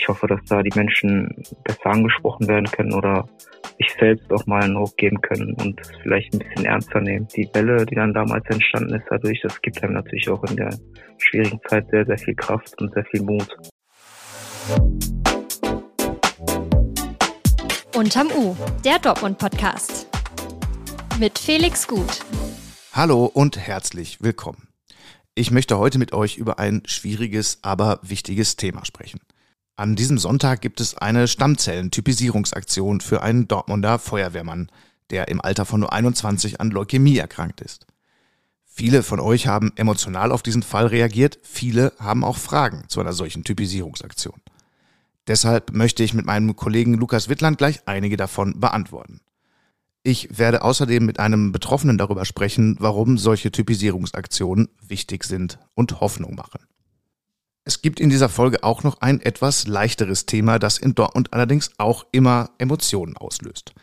ich hoffe, dass da die Menschen besser angesprochen werden können oder sich selbst auch mal einen Ruck geben können und es vielleicht ein bisschen ernster nehmen. Die Welle, die dann damals entstanden ist, dadurch, das gibt einem natürlich auch in der schwierigen Zeit sehr, sehr viel Kraft und sehr viel Mut. Unterm U, der Dortmund-Podcast. Mit Felix Gut. Hallo und herzlich willkommen. Ich möchte heute mit euch über ein schwieriges, aber wichtiges Thema sprechen. An diesem Sonntag gibt es eine Stammzellentypisierungsaktion für einen Dortmunder Feuerwehrmann, der im Alter von nur 21 an Leukämie erkrankt ist. Viele von euch haben emotional auf diesen Fall reagiert, viele haben auch Fragen zu einer solchen Typisierungsaktion. Deshalb möchte ich mit meinem Kollegen Lukas Wittland gleich einige davon beantworten. Ich werde außerdem mit einem Betroffenen darüber sprechen, warum solche Typisierungsaktionen wichtig sind und Hoffnung machen. Es gibt in dieser Folge auch noch ein etwas leichteres Thema, das in Dortmund allerdings auch immer Emotionen auslöst.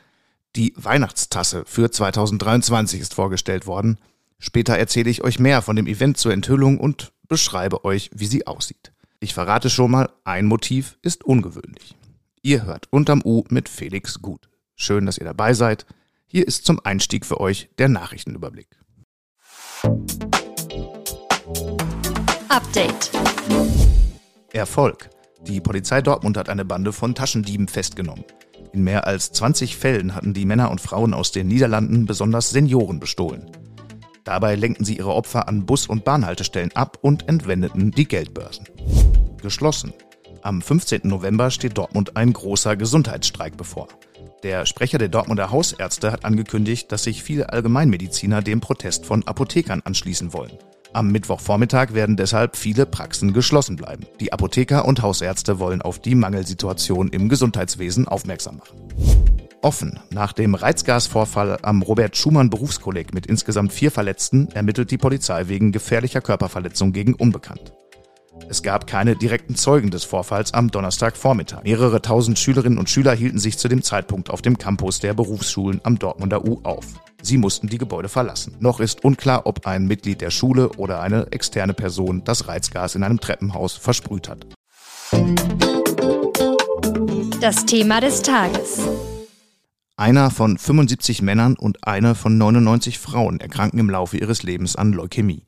Die Weihnachtstasse für 2023 ist vorgestellt worden. Später erzähle ich euch mehr von dem Event zur Enthüllung und beschreibe euch, wie sie aussieht. Ich verrate schon mal, ein Motiv ist ungewöhnlich. Ihr hört unterm U mit Felix Gut. Schön, dass ihr dabei seid. Hier ist zum Einstieg für euch der Nachrichtenüberblick. Update. Erfolg. Die Polizei Dortmund hat eine Bande von Taschendieben festgenommen. In mehr als 20 Fällen hatten die Männer und Frauen aus den Niederlanden besonders Senioren bestohlen. Dabei lenkten sie ihre Opfer an Bus- und Bahnhaltestellen ab und entwendeten die Geldbörsen. Geschlossen. Am 15. November steht Dortmund ein großer Gesundheitsstreik bevor. Der Sprecher der Dortmunder Hausärzte hat angekündigt, dass sich viele Allgemeinmediziner dem Protest von Apothekern anschließen wollen. Am Mittwochvormittag werden deshalb viele Praxen geschlossen bleiben. Die Apotheker und Hausärzte wollen auf die Mangelsituation im Gesundheitswesen aufmerksam machen. Offen. Nach dem Reizgasvorfall am Robert Schumann Berufskolleg mit insgesamt vier Verletzten ermittelt die Polizei wegen gefährlicher Körperverletzung gegen Unbekannt. Es gab keine direkten Zeugen des Vorfalls am Donnerstagvormittag. Mehrere tausend Schülerinnen und Schüler hielten sich zu dem Zeitpunkt auf dem Campus der Berufsschulen am Dortmunder U auf. Sie mussten die Gebäude verlassen. Noch ist unklar, ob ein Mitglied der Schule oder eine externe Person das Reizgas in einem Treppenhaus versprüht hat. Das Thema des Tages. Einer von 75 Männern und eine von 99 Frauen erkranken im Laufe ihres Lebens an Leukämie.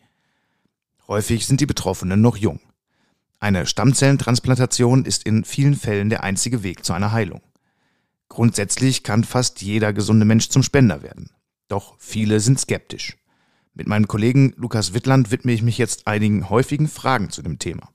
Häufig sind die Betroffenen noch jung. Eine Stammzellentransplantation ist in vielen Fällen der einzige Weg zu einer Heilung. Grundsätzlich kann fast jeder gesunde Mensch zum Spender werden. Doch viele sind skeptisch. Mit meinem Kollegen Lukas Wittland widme ich mich jetzt einigen häufigen Fragen zu dem Thema.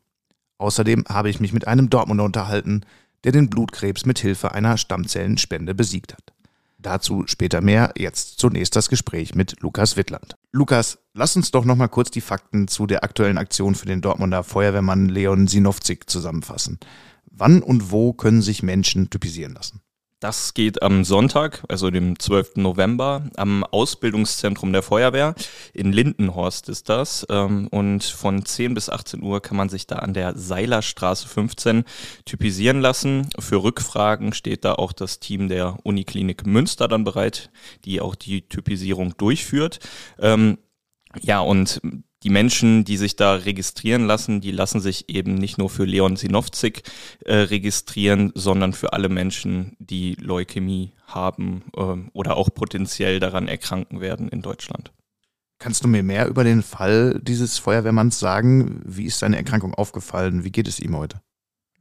Außerdem habe ich mich mit einem Dortmunder unterhalten, der den Blutkrebs mit Hilfe einer Stammzellenspende besiegt hat. Dazu später mehr, jetzt zunächst das Gespräch mit Lukas Wittland. Lukas, lass uns doch noch mal kurz die Fakten zu der aktuellen Aktion für den Dortmunder Feuerwehrmann Leon Sinowczyk zusammenfassen. Wann und wo können sich Menschen typisieren lassen? Das geht am Sonntag, also dem 12. November, am Ausbildungszentrum der Feuerwehr. In Lindenhorst ist das. Ähm, und von 10 bis 18 Uhr kann man sich da an der Seilerstraße 15 typisieren lassen. Für Rückfragen steht da auch das Team der Uniklinik Münster dann bereit, die auch die Typisierung durchführt. Ähm, ja, und die Menschen, die sich da registrieren lassen, die lassen sich eben nicht nur für Leon Sinowczyk äh, registrieren, sondern für alle Menschen, die Leukämie haben äh, oder auch potenziell daran erkranken werden in Deutschland. Kannst du mir mehr über den Fall dieses Feuerwehrmanns sagen? Wie ist seine Erkrankung aufgefallen? Wie geht es ihm heute?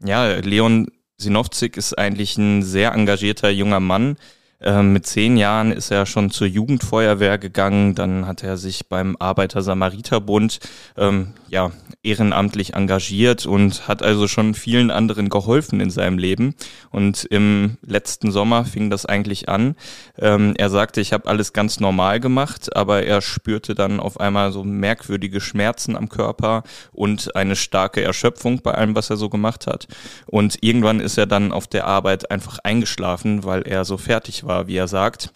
Ja, Leon Sinowczyk ist eigentlich ein sehr engagierter junger Mann, ähm, mit zehn Jahren ist er schon zur Jugendfeuerwehr gegangen. Dann hat er sich beim Arbeiter-Samariter-Bund ähm, ja, ehrenamtlich engagiert und hat also schon vielen anderen geholfen in seinem Leben. Und im letzten Sommer fing das eigentlich an. Ähm, er sagte, ich habe alles ganz normal gemacht, aber er spürte dann auf einmal so merkwürdige Schmerzen am Körper und eine starke Erschöpfung bei allem, was er so gemacht hat. Und irgendwann ist er dann auf der Arbeit einfach eingeschlafen, weil er so fertig war war, wie er sagt.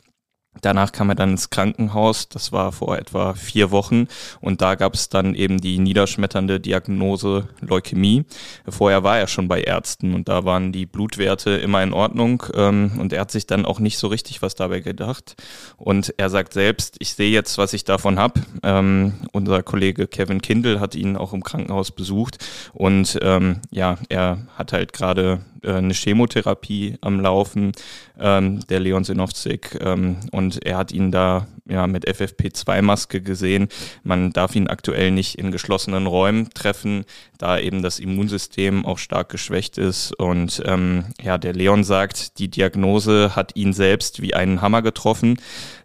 Danach kam er dann ins Krankenhaus, das war vor etwa vier Wochen und da gab es dann eben die niederschmetternde Diagnose Leukämie. Vorher war er schon bei Ärzten und da waren die Blutwerte immer in Ordnung ähm, und er hat sich dann auch nicht so richtig was dabei gedacht und er sagt selbst, ich sehe jetzt, was ich davon habe. Ähm, unser Kollege Kevin Kindle hat ihn auch im Krankenhaus besucht und ähm, ja, er hat halt gerade äh, eine Chemotherapie am Laufen, ähm, der Leon Sinowczyk, ähm, und er hat ihn da ja mit FFP2-Maske gesehen. Man darf ihn aktuell nicht in geschlossenen Räumen treffen, da eben das Immunsystem auch stark geschwächt ist. Und ähm, ja, der Leon sagt, die Diagnose hat ihn selbst wie einen Hammer getroffen.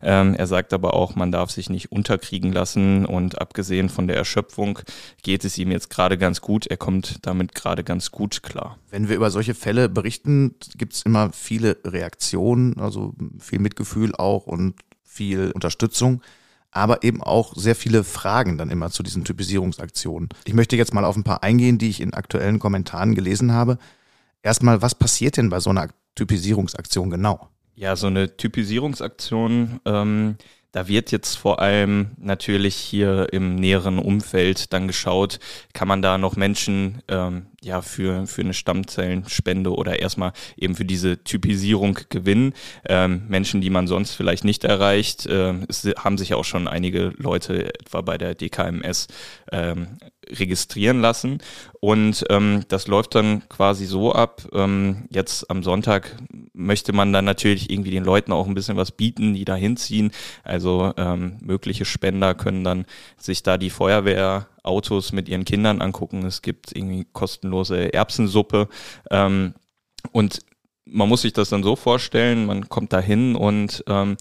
Ähm, er sagt aber auch, man darf sich nicht unterkriegen lassen und abgesehen von der Erschöpfung geht es ihm jetzt gerade ganz gut. Er kommt damit gerade ganz gut klar. Wenn wir über solche Fälle berichten, gibt es immer viele Reaktionen, also viel Mitgefühl auch und viel Unterstützung, aber eben auch sehr viele Fragen dann immer zu diesen Typisierungsaktionen. Ich möchte jetzt mal auf ein paar eingehen, die ich in aktuellen Kommentaren gelesen habe. Erstmal, was passiert denn bei so einer Typisierungsaktion genau? Ja, so eine Typisierungsaktion ähm, da wird jetzt vor allem natürlich hier im näheren Umfeld dann geschaut, kann man da noch Menschen ähm, ja für, für eine Stammzellenspende oder erstmal eben für diese Typisierung gewinnen. Ähm, Menschen, die man sonst vielleicht nicht erreicht. Äh, es haben sich auch schon einige Leute etwa bei der DKMS ähm, registrieren lassen. Und ähm, das läuft dann quasi so ab. Ähm, jetzt am Sonntag möchte man dann natürlich irgendwie den Leuten auch ein bisschen was bieten, die da hinziehen. Also ähm, mögliche Spender können dann sich da die Feuerwehrautos mit ihren Kindern angucken. Es gibt irgendwie kostenlose Erbsensuppe. Ähm, und man muss sich das dann so vorstellen, man kommt da hin und ähm,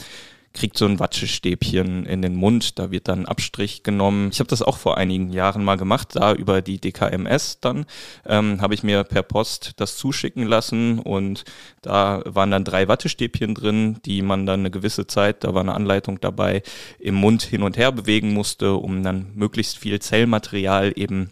kriegt so ein Wattestäbchen in den Mund, da wird dann Abstrich genommen. Ich habe das auch vor einigen Jahren mal gemacht, da über die DKMS dann ähm, habe ich mir per Post das zuschicken lassen und da waren dann drei Wattestäbchen drin, die man dann eine gewisse Zeit, da war eine Anleitung dabei, im Mund hin und her bewegen musste, um dann möglichst viel Zellmaterial eben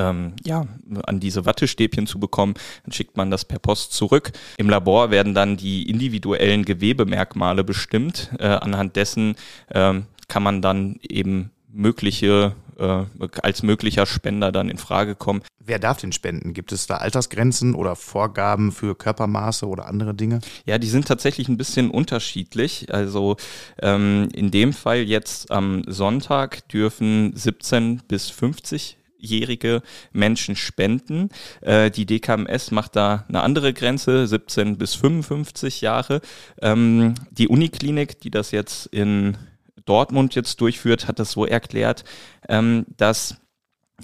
ähm, ja, an diese Wattestäbchen zu bekommen. Dann schickt man das per Post zurück. Im Labor werden dann die individuellen Gewebemerkmale bestimmt. Äh, anhand dessen ähm, kann man dann eben mögliche äh, als möglicher Spender dann in Frage kommen. Wer darf den spenden? Gibt es da Altersgrenzen oder Vorgaben für Körpermaße oder andere Dinge? Ja, die sind tatsächlich ein bisschen unterschiedlich. Also ähm, in dem Fall jetzt am Sonntag dürfen 17 bis 50 jährige Menschen spenden. Äh, die DKMS macht da eine andere Grenze, 17 bis 55 Jahre. Ähm, die Uniklinik, die das jetzt in Dortmund jetzt durchführt, hat das so erklärt, ähm, dass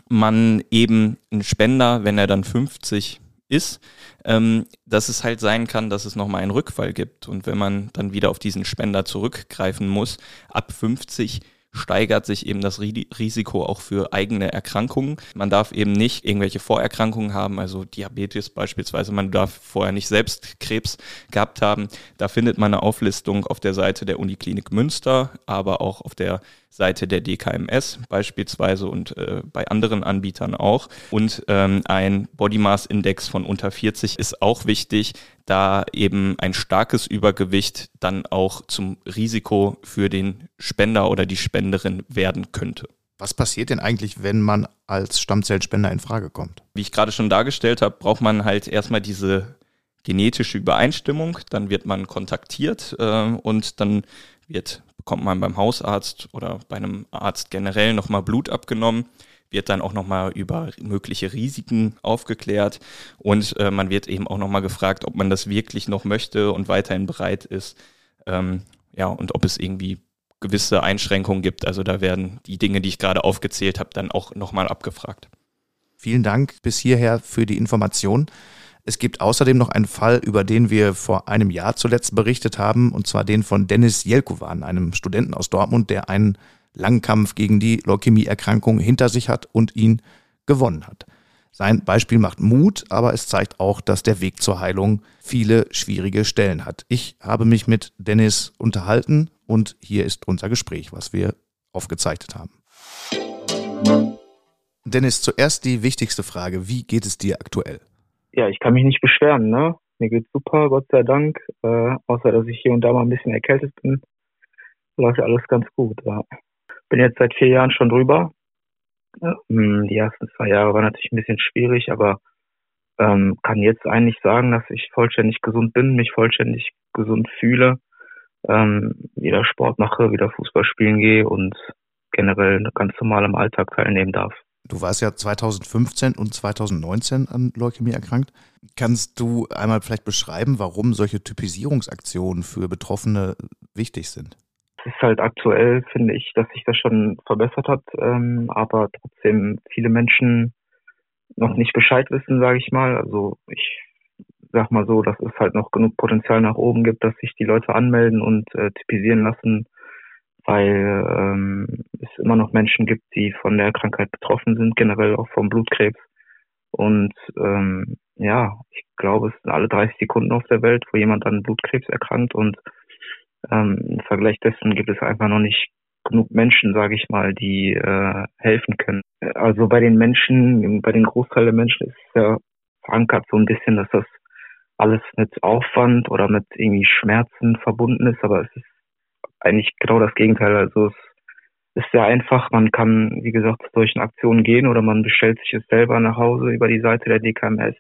man eben einen Spender, wenn er dann 50 ist, ähm, dass es halt sein kann, dass es nochmal einen Rückfall gibt. Und wenn man dann wieder auf diesen Spender zurückgreifen muss, ab 50 steigert sich eben das Risiko auch für eigene Erkrankungen. Man darf eben nicht irgendwelche Vorerkrankungen haben, also Diabetes beispielsweise. Man darf vorher nicht selbst Krebs gehabt haben. Da findet man eine Auflistung auf der Seite der Uniklinik Münster, aber auch auf der Seite der DKMS beispielsweise und äh, bei anderen Anbietern auch. Und ähm, ein Body Mass Index von unter 40 ist auch wichtig, da eben ein starkes Übergewicht dann auch zum Risiko für den Spender oder die Spenderin werden könnte. Was passiert denn eigentlich, wenn man als Stammzellspender in Frage kommt? Wie ich gerade schon dargestellt habe, braucht man halt erstmal diese genetische Übereinstimmung, dann wird man kontaktiert äh, und dann wird bekommt man beim Hausarzt oder bei einem Arzt generell nochmal Blut abgenommen, wird dann auch nochmal über mögliche Risiken aufgeklärt und äh, man wird eben auch nochmal gefragt, ob man das wirklich noch möchte und weiterhin bereit ist. Ähm, ja, und ob es irgendwie gewisse Einschränkungen gibt. Also da werden die Dinge, die ich gerade aufgezählt habe, dann auch nochmal abgefragt. Vielen Dank bis hierher für die Information. Es gibt außerdem noch einen Fall, über den wir vor einem Jahr zuletzt berichtet haben, und zwar den von Dennis Jelkovan, einem Studenten aus Dortmund, der einen langen Kampf gegen die Leukämieerkrankung hinter sich hat und ihn gewonnen hat. Sein Beispiel macht Mut, aber es zeigt auch, dass der Weg zur Heilung viele schwierige Stellen hat. Ich habe mich mit Dennis unterhalten und hier ist unser Gespräch, was wir aufgezeichnet haben. Dennis, zuerst die wichtigste Frage. Wie geht es dir aktuell? Ja, ich kann mich nicht beschweren, ne? Mir geht's super, Gott sei Dank. Äh, außer dass ich hier und da mal ein bisschen erkältet bin. läuft alles ganz gut. Ja. Bin jetzt seit vier Jahren schon drüber. Hm, die ersten zwei Jahre waren natürlich ein bisschen schwierig, aber ähm, kann jetzt eigentlich sagen, dass ich vollständig gesund bin, mich vollständig gesund fühle, ähm, wieder Sport mache, wieder Fußball spielen gehe und generell ganz normal im Alltag teilnehmen darf. Du warst ja 2015 und 2019 an Leukämie erkrankt. Kannst du einmal vielleicht beschreiben, warum solche Typisierungsaktionen für Betroffene wichtig sind? Es ist halt aktuell, finde ich, dass sich das schon verbessert hat, ähm, aber trotzdem viele Menschen noch nicht Bescheid wissen, sage ich mal. Also ich sag mal so, dass es halt noch genug Potenzial nach oben gibt, dass sich die Leute anmelden und äh, typisieren lassen, weil ähm, es immer noch Menschen gibt, die von der Krankheit betroffen sind, generell auch vom Blutkrebs. Und ähm, ja, ich glaube, es sind alle 30 Sekunden auf der Welt, wo jemand an Blutkrebs erkrankt und ähm, im Vergleich dessen gibt es einfach noch nicht genug Menschen, sage ich mal, die äh, helfen können. Also bei den Menschen, bei den Großteil der Menschen ist es ja verankert so ein bisschen, dass das alles mit Aufwand oder mit irgendwie Schmerzen verbunden ist, aber es ist eigentlich genau das Gegenteil. Also es ist sehr einfach. Man kann, wie gesagt, durch eine Aktion gehen oder man bestellt sich es selber nach Hause über die Seite der DKMS.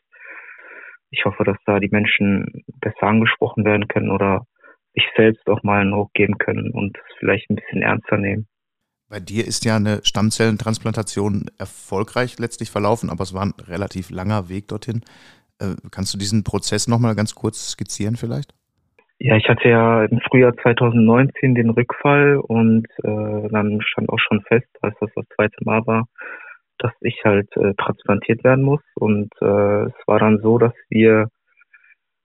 Ich hoffe, dass da die Menschen besser angesprochen werden können oder sich selbst auch mal einen Ruck geben können und es vielleicht ein bisschen ernster nehmen. Bei dir ist ja eine Stammzellentransplantation erfolgreich letztlich verlaufen, aber es war ein relativ langer Weg dorthin. Äh, kannst du diesen Prozess nochmal ganz kurz skizzieren vielleicht? Ja, ich hatte ja im Frühjahr 2019 den Rückfall und äh, dann stand auch schon fest, als das das zweite Mal war, dass ich halt äh, transplantiert werden muss. Und äh, es war dann so, dass wir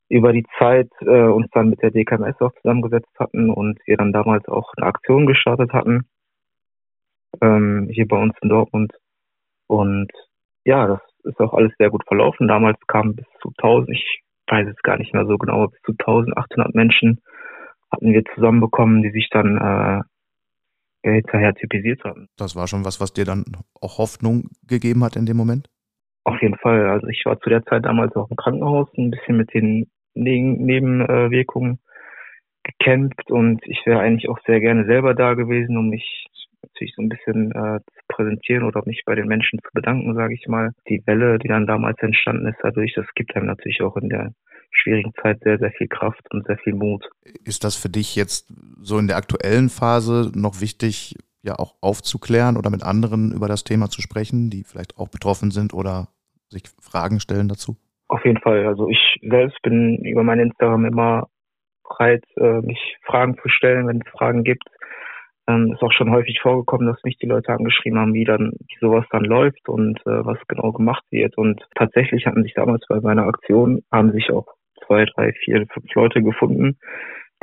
über die Zeit äh, uns dann mit der DKMS auch zusammengesetzt hatten und wir dann damals auch eine Aktion gestartet hatten, ähm, hier bei uns in Dortmund. Und ja, das ist auch alles sehr gut verlaufen. Damals kamen bis zu 1000, ich weiß es gar nicht mehr so genau, bis zu 1800 Menschen hatten wir zusammenbekommen, die sich dann äh, hinterher typisiert haben. Das war schon was, was dir dann auch Hoffnung gegeben hat in dem Moment? Auf jeden Fall. Also ich war zu der Zeit damals auch im Krankenhaus, ein bisschen mit den Nebenwirkungen gekämpft und ich wäre eigentlich auch sehr gerne selber da gewesen, um mich natürlich so ein bisschen äh, zu präsentieren oder mich bei den Menschen zu bedanken, sage ich mal. Die Welle, die dann damals entstanden ist, dadurch, das gibt einem natürlich auch in der schwierigen Zeit sehr, sehr viel Kraft und sehr viel Mut. Ist das für dich jetzt so in der aktuellen Phase noch wichtig, ja auch aufzuklären oder mit anderen über das Thema zu sprechen, die vielleicht auch betroffen sind oder sich Fragen stellen dazu? Auf jeden Fall. Also ich selbst bin über mein Instagram immer bereit, äh, mich Fragen zu stellen, wenn es Fragen gibt. Ähm, ist auch schon häufig vorgekommen, dass mich die Leute angeschrieben haben, wie dann, wie sowas dann läuft und äh, was genau gemacht wird. Und tatsächlich hatten sich damals bei meiner Aktion, haben sich auch zwei, drei, vier, fünf Leute gefunden,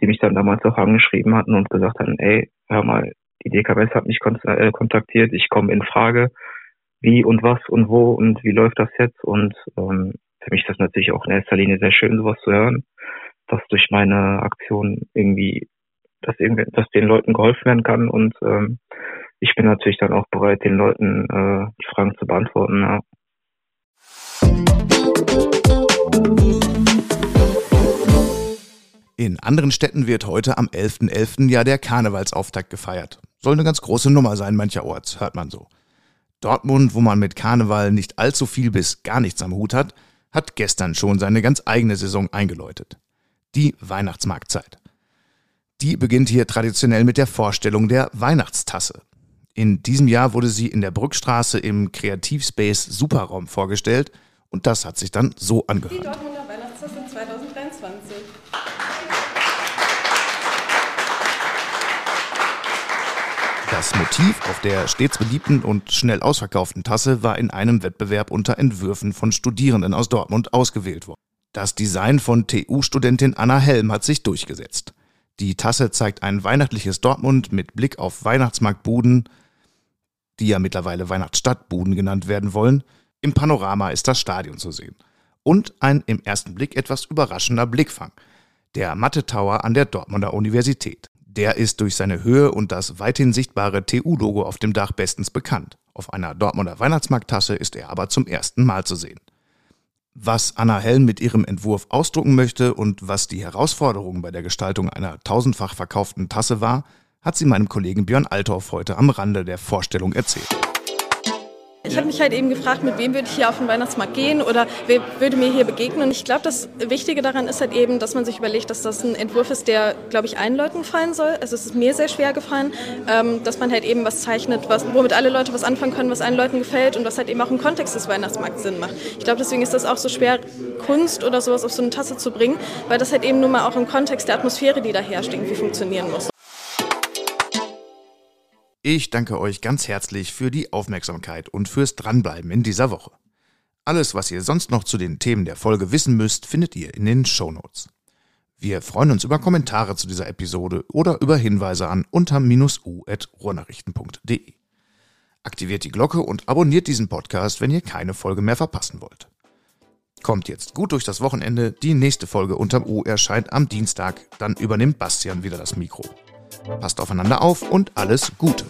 die mich dann damals auch angeschrieben hatten und gesagt haben, ey, hör mal, die DKWS hat mich äh, kontaktiert, ich komme in Frage, wie und was und wo und wie läuft das jetzt? Und ähm, für mich ist das natürlich auch in erster Linie sehr schön, sowas zu hören, dass durch meine Aktion irgendwie dass, dass den Leuten geholfen werden kann. Und ähm, ich bin natürlich dann auch bereit, den Leuten äh, die Fragen zu beantworten. Ja. In anderen Städten wird heute am 11.11. .11. ja der Karnevalsauftakt gefeiert. Soll eine ganz große Nummer sein mancherorts, hört man so. Dortmund, wo man mit Karneval nicht allzu viel bis gar nichts am Hut hat, hat gestern schon seine ganz eigene Saison eingeläutet. Die Weihnachtsmarktzeit. Die beginnt hier traditionell mit der Vorstellung der Weihnachtstasse. In diesem Jahr wurde sie in der Brückstraße im Kreativspace Superraum vorgestellt und das hat sich dann so angehört. Die Dortmunder Weihnachtstasse 2023. Das Motiv auf der stets beliebten und schnell ausverkauften Tasse war in einem Wettbewerb unter Entwürfen von Studierenden aus Dortmund ausgewählt worden. Das Design von TU-Studentin Anna Helm hat sich durchgesetzt. Die Tasse zeigt ein weihnachtliches Dortmund mit Blick auf Weihnachtsmarktbuden, die ja mittlerweile Weihnachtsstadtbuden genannt werden wollen. Im Panorama ist das Stadion zu sehen. Und ein im ersten Blick etwas überraschender Blickfang. Der Mathe Tower an der Dortmunder Universität. Der ist durch seine Höhe und das weithin sichtbare TU-Logo auf dem Dach bestens bekannt. Auf einer Dortmunder Weihnachtsmarkttasse ist er aber zum ersten Mal zu sehen. Was Anna Helm mit ihrem Entwurf ausdrucken möchte und was die Herausforderung bei der Gestaltung einer tausendfach verkauften Tasse war, hat sie meinem Kollegen Björn Althoff heute am Rande der Vorstellung erzählt. Ich habe mich halt eben gefragt, mit wem würde ich hier auf den Weihnachtsmarkt gehen oder wer würde mir hier begegnen. Ich glaube, das Wichtige daran ist halt eben, dass man sich überlegt, dass das ein Entwurf ist, der, glaube ich, allen Leuten gefallen soll. Also es ist mir sehr schwer gefallen, ähm, dass man halt eben was zeichnet, was, womit alle Leute was anfangen können, was allen Leuten gefällt und was halt eben auch im Kontext des Weihnachtsmarkts Sinn macht. Ich glaube, deswegen ist das auch so schwer, Kunst oder sowas auf so eine Tasse zu bringen, weil das halt eben nur mal auch im Kontext der Atmosphäre, die da herrscht, irgendwie funktionieren muss. Ich danke euch ganz herzlich für die Aufmerksamkeit und fürs Dranbleiben in dieser Woche. Alles, was ihr sonst noch zu den Themen der Folge wissen müsst, findet ihr in den Shownotes. Wir freuen uns über Kommentare zu dieser Episode oder über Hinweise an unter-u.ruhrnachrichten.de. Aktiviert die Glocke und abonniert diesen Podcast, wenn ihr keine Folge mehr verpassen wollt. Kommt jetzt gut durch das Wochenende. Die nächste Folge unterm U erscheint am Dienstag. Dann übernimmt Bastian wieder das Mikro. Passt aufeinander auf und alles Gute.